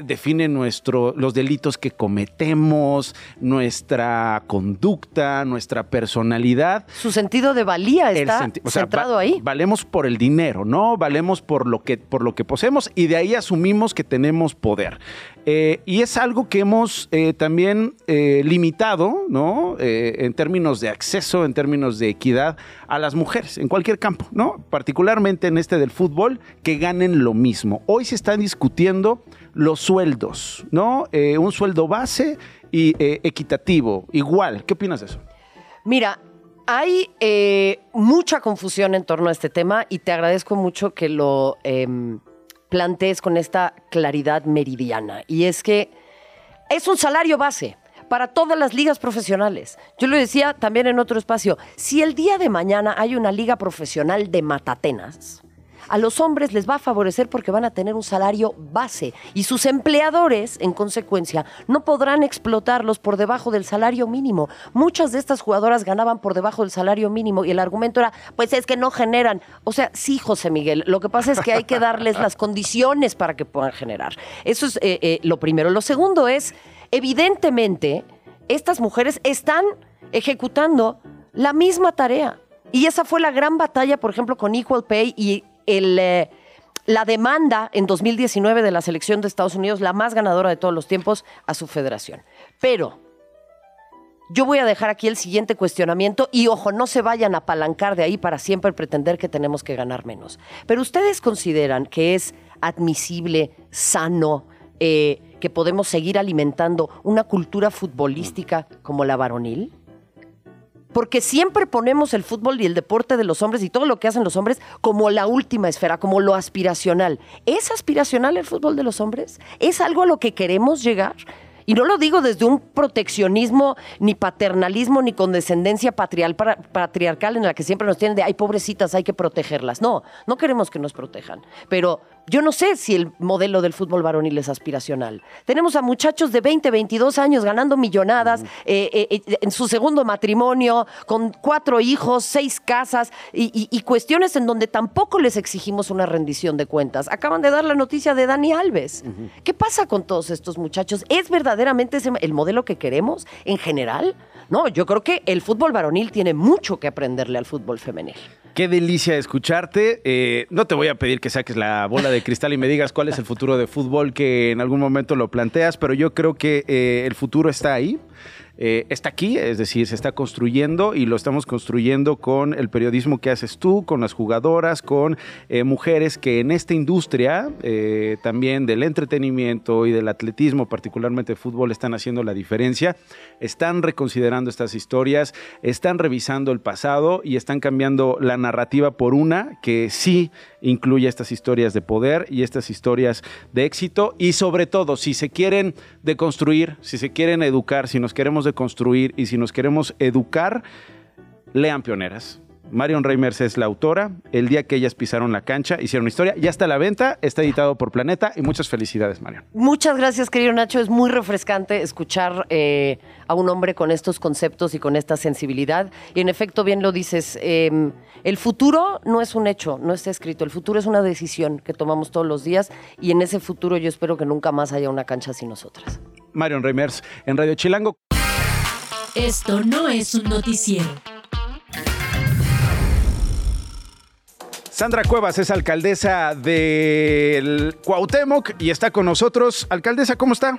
define nuestro, los delitos que cometemos, nuestra conducta, nuestra personalidad. Su sentido de valía está senti- o sea, centrado va- ahí. Valemos por el dinero, ¿no? Valemos por lo que, por lo que poseemos y de ahí asumimos que tenemos poder. Eh, y es algo que hemos eh, también eh, limitado, ¿no? En términos de acceso, en términos de equidad a las mujeres en cualquier campo, ¿no? Particularmente en este del fútbol, que ganen lo mismo. Hoy se están discutiendo los sueldos, ¿no? Un sueldo base y equitativo, igual. ¿Qué opinas de eso? Mira, hay eh, mucha confusión en torno a este tema y te agradezco mucho que lo em, plantees con esta claridad meridiana. Y es que es un salario base para todas las ligas profesionales. Yo lo decía también en otro espacio, si el día de mañana hay una liga profesional de matatenas, a los hombres les va a favorecer porque van a tener un salario base y sus empleadores, en consecuencia, no podrán explotarlos por debajo del salario mínimo. Muchas de estas jugadoras ganaban por debajo del salario mínimo y el argumento era, pues es que no generan. O sea, sí, José Miguel, lo que pasa es que hay que darles las condiciones para que puedan generar. Eso es eh, eh, lo primero. Lo segundo es evidentemente estas mujeres están ejecutando la misma tarea. Y esa fue la gran batalla, por ejemplo, con Equal Pay y eh, la demanda en 2019 de la selección de Estados Unidos, la más ganadora de todos los tiempos, a su federación. Pero yo voy a dejar aquí el siguiente cuestionamiento y ojo, no se vayan a apalancar de ahí para siempre pretender que tenemos que ganar menos. Pero ustedes consideran que es admisible, sano, eh, que podemos seguir alimentando una cultura futbolística como la varonil? Porque siempre ponemos el fútbol y el deporte de los hombres y todo lo que hacen los hombres como la última esfera, como lo aspiracional. ¿Es aspiracional el fútbol de los hombres? ¿Es algo a lo que queremos llegar? Y no lo digo desde un proteccionismo, ni paternalismo, ni condescendencia patriarcal en la que siempre nos tienen de, ay, pobrecitas, hay que protegerlas. No, no queremos que nos protejan. Pero yo no sé si el modelo del fútbol varonil es aspiracional. Tenemos a muchachos de 20, 22 años ganando millonadas eh, eh, eh, en su segundo matrimonio, con cuatro hijos, seis casas y, cuestiones en donde tampoco les exigimos una rendición de cuentas. Acaban de dar la noticia de Dani Alves. ¿Qué pasa con todos estos muchachos? ¿Es verdaderamente ese el modelo que queremos en general? No, yo creo que el fútbol varonil tiene mucho que aprenderle al fútbol femenil. Qué delicia escucharte. Eh, no te voy a pedir que saques la bola de cristal y me digas cuál es el futuro de fútbol que en algún momento lo planteas, pero yo creo que eh, el futuro está ahí. Eh, está aquí, es decir, se está construyendo y lo estamos construyendo con el periodismo que haces tú, con las jugadoras, con eh, mujeres que en esta industria eh, también del entretenimiento y del atletismo, particularmente fútbol, están haciendo la diferencia, están reconsiderando estas historias, están revisando el pasado y están cambiando la narrativa por una que sí incluye estas historias de poder y estas historias de éxito y sobre todo si se quieren deconstruir, si se quieren educar, si nos queremos de construir y si nos queremos educar, lean pioneras. Marion Reimers es la autora. El día que ellas pisaron la cancha, hicieron historia. Ya está a la venta, está editado por Planeta y muchas felicidades, Marion. Muchas gracias, querido Nacho. Es muy refrescante escuchar eh, a un hombre con estos conceptos y con esta sensibilidad. Y en efecto, bien lo dices, em, el futuro no es un hecho, no está escrito. El futuro es una decisión que tomamos todos los días y en ese futuro yo espero que nunca más haya una cancha sin nosotras. Marion Reimers en Radio Chilango. Esto no es un noticiero. Sandra Cuevas es alcaldesa del Cuauhtémoc y está con nosotros. Alcaldesa, ¿cómo está?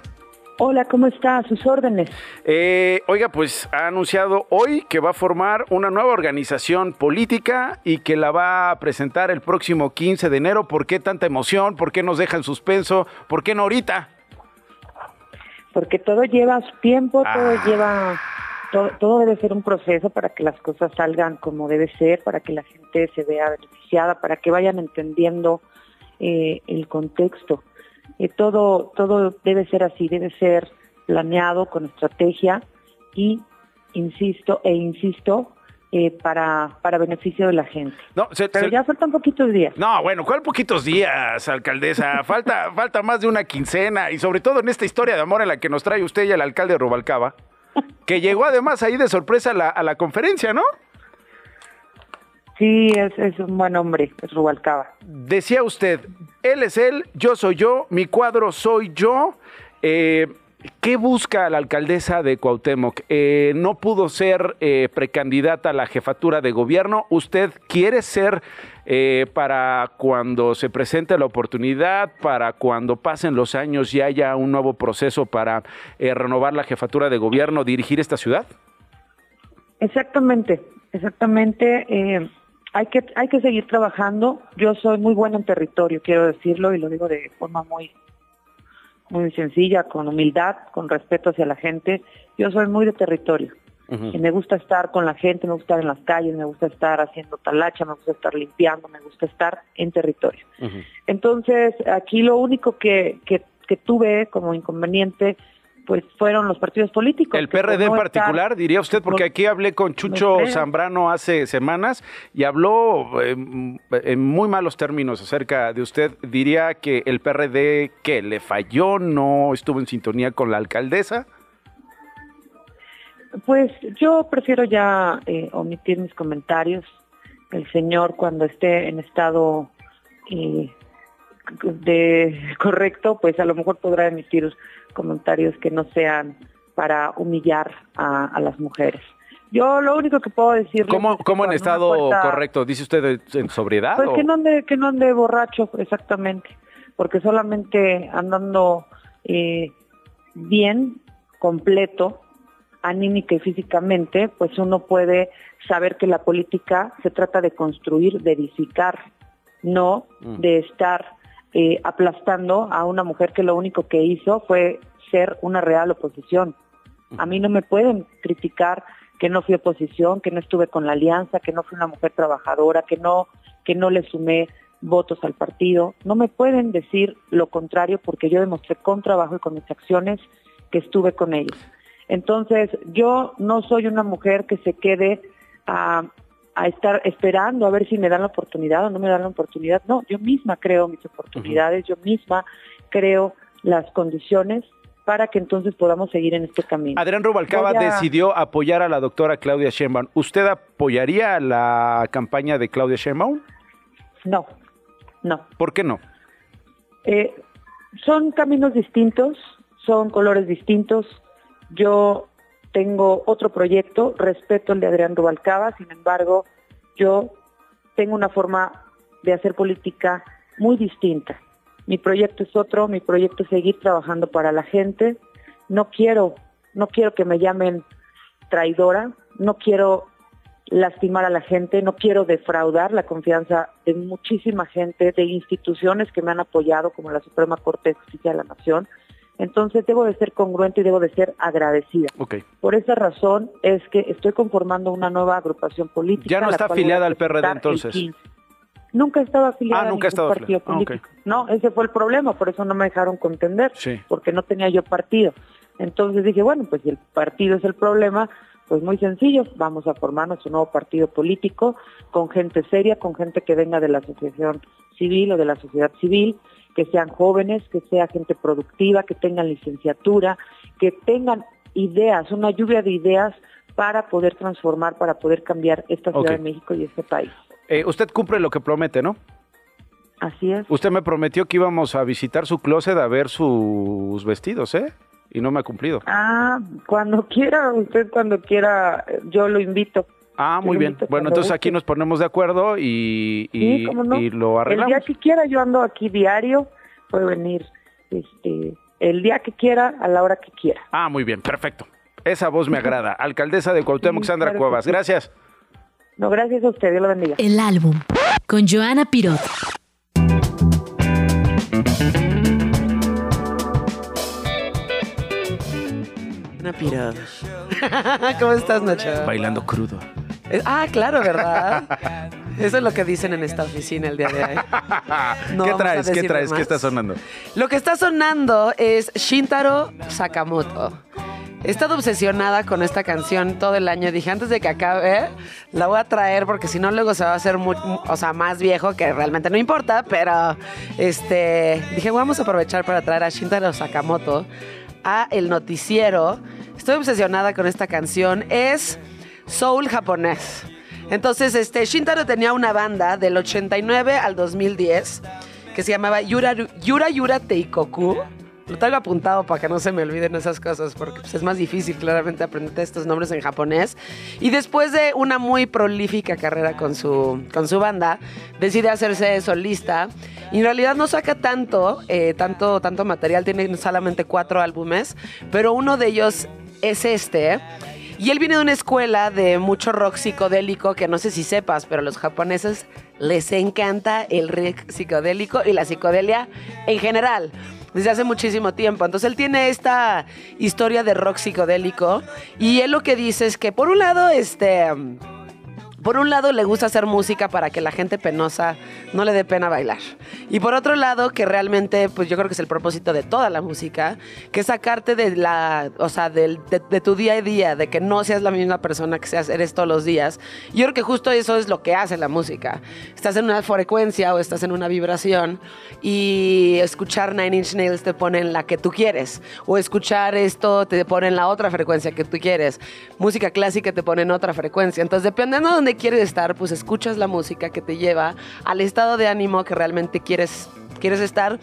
Hola, ¿cómo está? A sus órdenes. Eh, oiga, pues ha anunciado hoy que va a formar una nueva organización política y que la va a presentar el próximo 15 de enero. ¿Por qué tanta emoción? ¿Por qué nos deja en suspenso? ¿Por qué no ahorita? Porque todo lleva su tiempo, todo ah. lleva todo, debe ser un proceso para que las cosas salgan como debe ser, para que la gente se vea beneficiada, para que vayan entendiendo eh, el contexto. Eh, todo, todo debe ser así, debe ser planeado con estrategia y, insisto, e insisto, eh, para, para beneficio de la gente. No, Pero ya faltan poquitos días. No, bueno, ¿cuál poquitos días, alcaldesa? falta, falta más de una quincena y sobre todo en esta historia de amor en la que nos trae usted y el alcalde Rubalcaba que llegó además ahí de sorpresa a la, conferencia, ¿no? Sí, es, un buen hombre, es Rubalcaba. Decía usted, él es él, yo soy yo, mi cuadro soy yo. Eh, ¿Qué busca la alcaldesa de Cuauhtémoc? Eh, no pudo ser eh, precandidata a la jefatura de gobierno. ¿Usted quiere ser eh, para cuando se presente la oportunidad, para cuando pasen los años y haya un nuevo proceso para renovar la jefatura de gobierno, dirigir esta ciudad? Exactamente, exactamente. hay que hay que seguir trabajando. Yo soy muy buena en territorio, quiero decirlo y lo digo de forma muy muy sencilla, con humildad, con respeto hacia la gente. Yo soy muy de territorio. y me gusta estar con la gente, me gusta estar en las calles, me gusta estar haciendo talacha, me gusta estar limpiando, me gusta estar en territorio. Entonces, aquí lo único que, que, que tuve como inconveniente pues fueron los partidos políticos. El PRD en particular, diría usted, porque aquí hablé con Chucho Zambrano hace semanas y habló eh, en muy malos términos acerca de usted. Diría que el PRD que le falló, no estuvo en sintonía con la alcaldesa. Pues yo prefiero ya eh, omitir mis comentarios. El señor cuando esté en estado eh, de correcto, pues a lo mejor podrá emitir comentarios que no sean para humillar a, a las mujeres. Yo lo único que puedo decir... ¿Cómo, cómo en estado correcto? ¿Dice usted en sobriedad? Pues que no ande, que no ande borracho, exactamente. Porque solamente andando eh, bien, completo, anímica y físicamente, pues uno puede saber que la política se trata de construir, de edificar, no Mm. de estar eh, aplastando a una mujer que lo único que hizo fue ser una real oposición. A mí no me pueden criticar que no fui oposición, que no estuve con la alianza, que no fui una mujer trabajadora, que no, que no le sumé votos al partido. No me pueden decir lo contrario porque yo demostré con trabajo y con mis acciones que estuve con ellos. Entonces, yo no soy una mujer que se quede a, a estar esperando a ver si me dan la oportunidad o no me dan la oportunidad. No, yo misma creo mis oportunidades, yo misma creo las condiciones para que entonces podamos seguir en este camino. Adrián Rubalcaba a- decidió apoyar a la doctora Claudia Sheinbaum. ¿Usted apoyaría la campaña de Claudia Sheinbaum? No, no. ¿Por qué no? Eh, son caminos distintos, son colores distintos. Yo tengo otro proyecto, respeto el de Adrián Rubalcaba, sin embargo, yo tengo una forma de hacer política muy distinta. Mi proyecto es otro, mi proyecto es seguir trabajando para la gente. No quiero, no quiero que me llamen traidora, no quiero lastimar a la gente, no quiero defraudar la confianza de muchísima gente, de instituciones que me han apoyado, como la Suprema Corte de Justicia de la Nación. Entonces debo de ser congruente y debo de ser agradecida. Por esa razón es que estoy conformando una nueva agrupación política. Ya no está a afiliada al PRD entonces. 15. Nunca he estado afiliada Ah, a nunca ha ningún partido afiliada. Ah, político. No, ese fue el problema, por eso no me dejaron contender, Sí. porque no tenía yo partido. Entonces dije, bueno, pues si el partido es el problema, pues muy sencillo, vamos a formarnos un nuevo partido político con gente seria, con gente que venga de la asociación civil o de la sociedad civil, que sean jóvenes, que sea gente productiva, que tengan licenciatura, que tengan ideas, una lluvia de ideas para poder transformar, para poder cambiar esta Ciudad de México y este país. Eh, usted cumple lo que promete, ¿no? Así es. Usted me prometió que íbamos a visitar su closet a ver sus vestidos, ¿eh? Y no me ha cumplido. Ah, cuando quiera, usted cuando quiera, yo lo invito. Ah, muy bien. Bueno, entonces guste. aquí nos ponemos de acuerdo y, y, Sí, cómo no. y lo El día arreglamos. que quiera, yo ando aquí diario, puede venir este, el día que quiera, a la hora que quiera. Ah, muy bien, perfecto. Esa voz me agrada. Alcaldesa de Cuauhtémoc, Sí, Sandra claro Cuevas. sí. Gracias. No, gracias a usted, Dios lo bendiga. El álbum con Joana Pirot. Una pirada. ¿Cómo estás, Nacho? Bailando crudo. Ah, claro, ¿verdad? Eso es lo que dicen en esta oficina el día de hoy. No ¿Qué traes? ¿Qué traes? ¿Qué está sonando? Lo que está sonando es Shintaro Sakamoto. He estado obsesionada con esta canción todo el año. Dije, antes de que acabe, la voy a traer porque si no luego se va a hacer muy- o sea, más viejo, que realmente no importa, pero este, dije, vamos a aprovechar para traer a Shintaro Sakamoto a el noticiero. Estoy obsesionada con esta canción. Es soul japonés. Entonces, este, Shintaro tenía una banda del 89 al 2010 que se llamaba Yura Yura, Yura Teikoku. Lo traigo apuntado para que no se me olviden esas cosas, porque pues, es más difícil claramente aprender estos nombres en japonés. Y después de una muy prolífica carrera con su, con su banda, decide hacerse solista. Y en realidad no saca tanto, eh, tanto, tanto material, tiene solamente cuatro álbumes, pero uno de ellos es este. Y él viene de una escuela de mucho rock psicodélico, que no sé si sepas, pero a los japoneses les encanta el rock psicodélico y la psicodelia en general, desde hace muchísimo tiempo. Entonces él tiene esta historia de rock psicodélico y él lo que dice es que por un lado, este... Por un lado le gusta hacer música para que la gente penosa no le dé pena bailar. Y por otro lado, que realmente, pues yo creo que es el propósito de toda la música, que es sacarte de la, o sea, del- de, tu día a día, de que no seas la misma persona que seas, eres todos los días. Yo creo que justo eso es lo que hace la música. Estás en una frecuencia o estás en una vibración y escuchar Nine Inch Nails te pone en la que tú quieres. O escuchar esto te pone en la otra frecuencia que tú quieres. Música clásica te pone en otra frecuencia. Entonces, dependiendo de dónde quieres estar, pues escuchas la música que te lleva al estado de ánimo que realmente quieres quieres estar.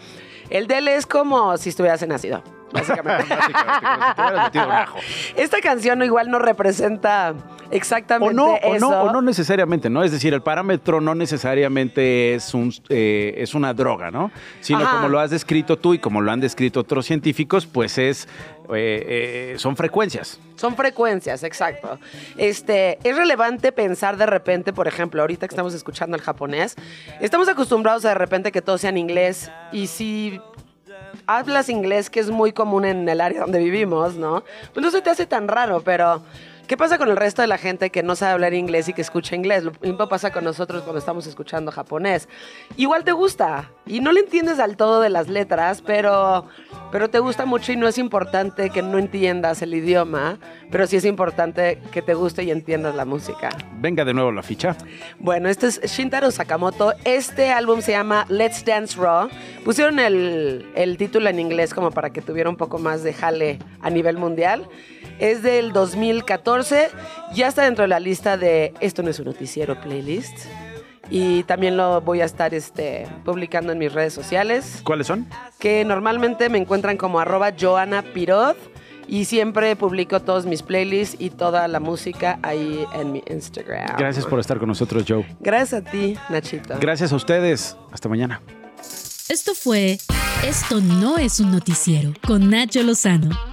El del es como si estuvieras en ácido. Básicamente. Básicamente, como si te hubieras metido un ajo. Esta canción igual no representa exactamente O no, o eso. no, o no necesariamente, ¿no? Es decir, el parámetro no necesariamente es, un, eh, es una droga, ¿no? Sino Ajá. como lo has descrito tú y como lo han descrito otros científicos, pues es, eh, eh, son frecuencias. Son frecuencias, exacto. Este, es relevante pensar de repente, por ejemplo, ahorita que estamos escuchando el japonés, estamos acostumbrados a de repente que todo sea en inglés y si hablas inglés, que es muy común en el área donde vivimos, ¿no? Pues no se te hace tan raro, pero ¿qué pasa con el resto de la gente que no sabe hablar inglés y que escucha inglés? Lo mismo pasa con nosotros cuando estamos escuchando japonés. Igual te gusta y no le entiendes al todo de las letras, pero, pero te gusta mucho y no es importante que no entiendas el idioma, pero sí es importante que te guste y entiendas la música. Venga de nuevo la ficha. Bueno, este es Shintaro Sakamoto. Este álbum se llama Let's Dance Raw. Pusieron el, el título en inglés como para que tuviera un poco más de jale a nivel mundial. Es del 2014. Ya está dentro de la lista de Esto no es un noticiero playlist. Y también lo voy a estar este, publicando en mis redes sociales ¿Cuáles son? que normalmente me encuentran como arroba Joana Pirot y siempre publico todos mis playlists y toda la música ahí en mi Instagram. Gracias por estar con nosotros, Joe. Gracias a ti, Nachito. Gracias a ustedes. Hasta mañana. Esto fue Esto no es un noticiero con Nacho Lozano,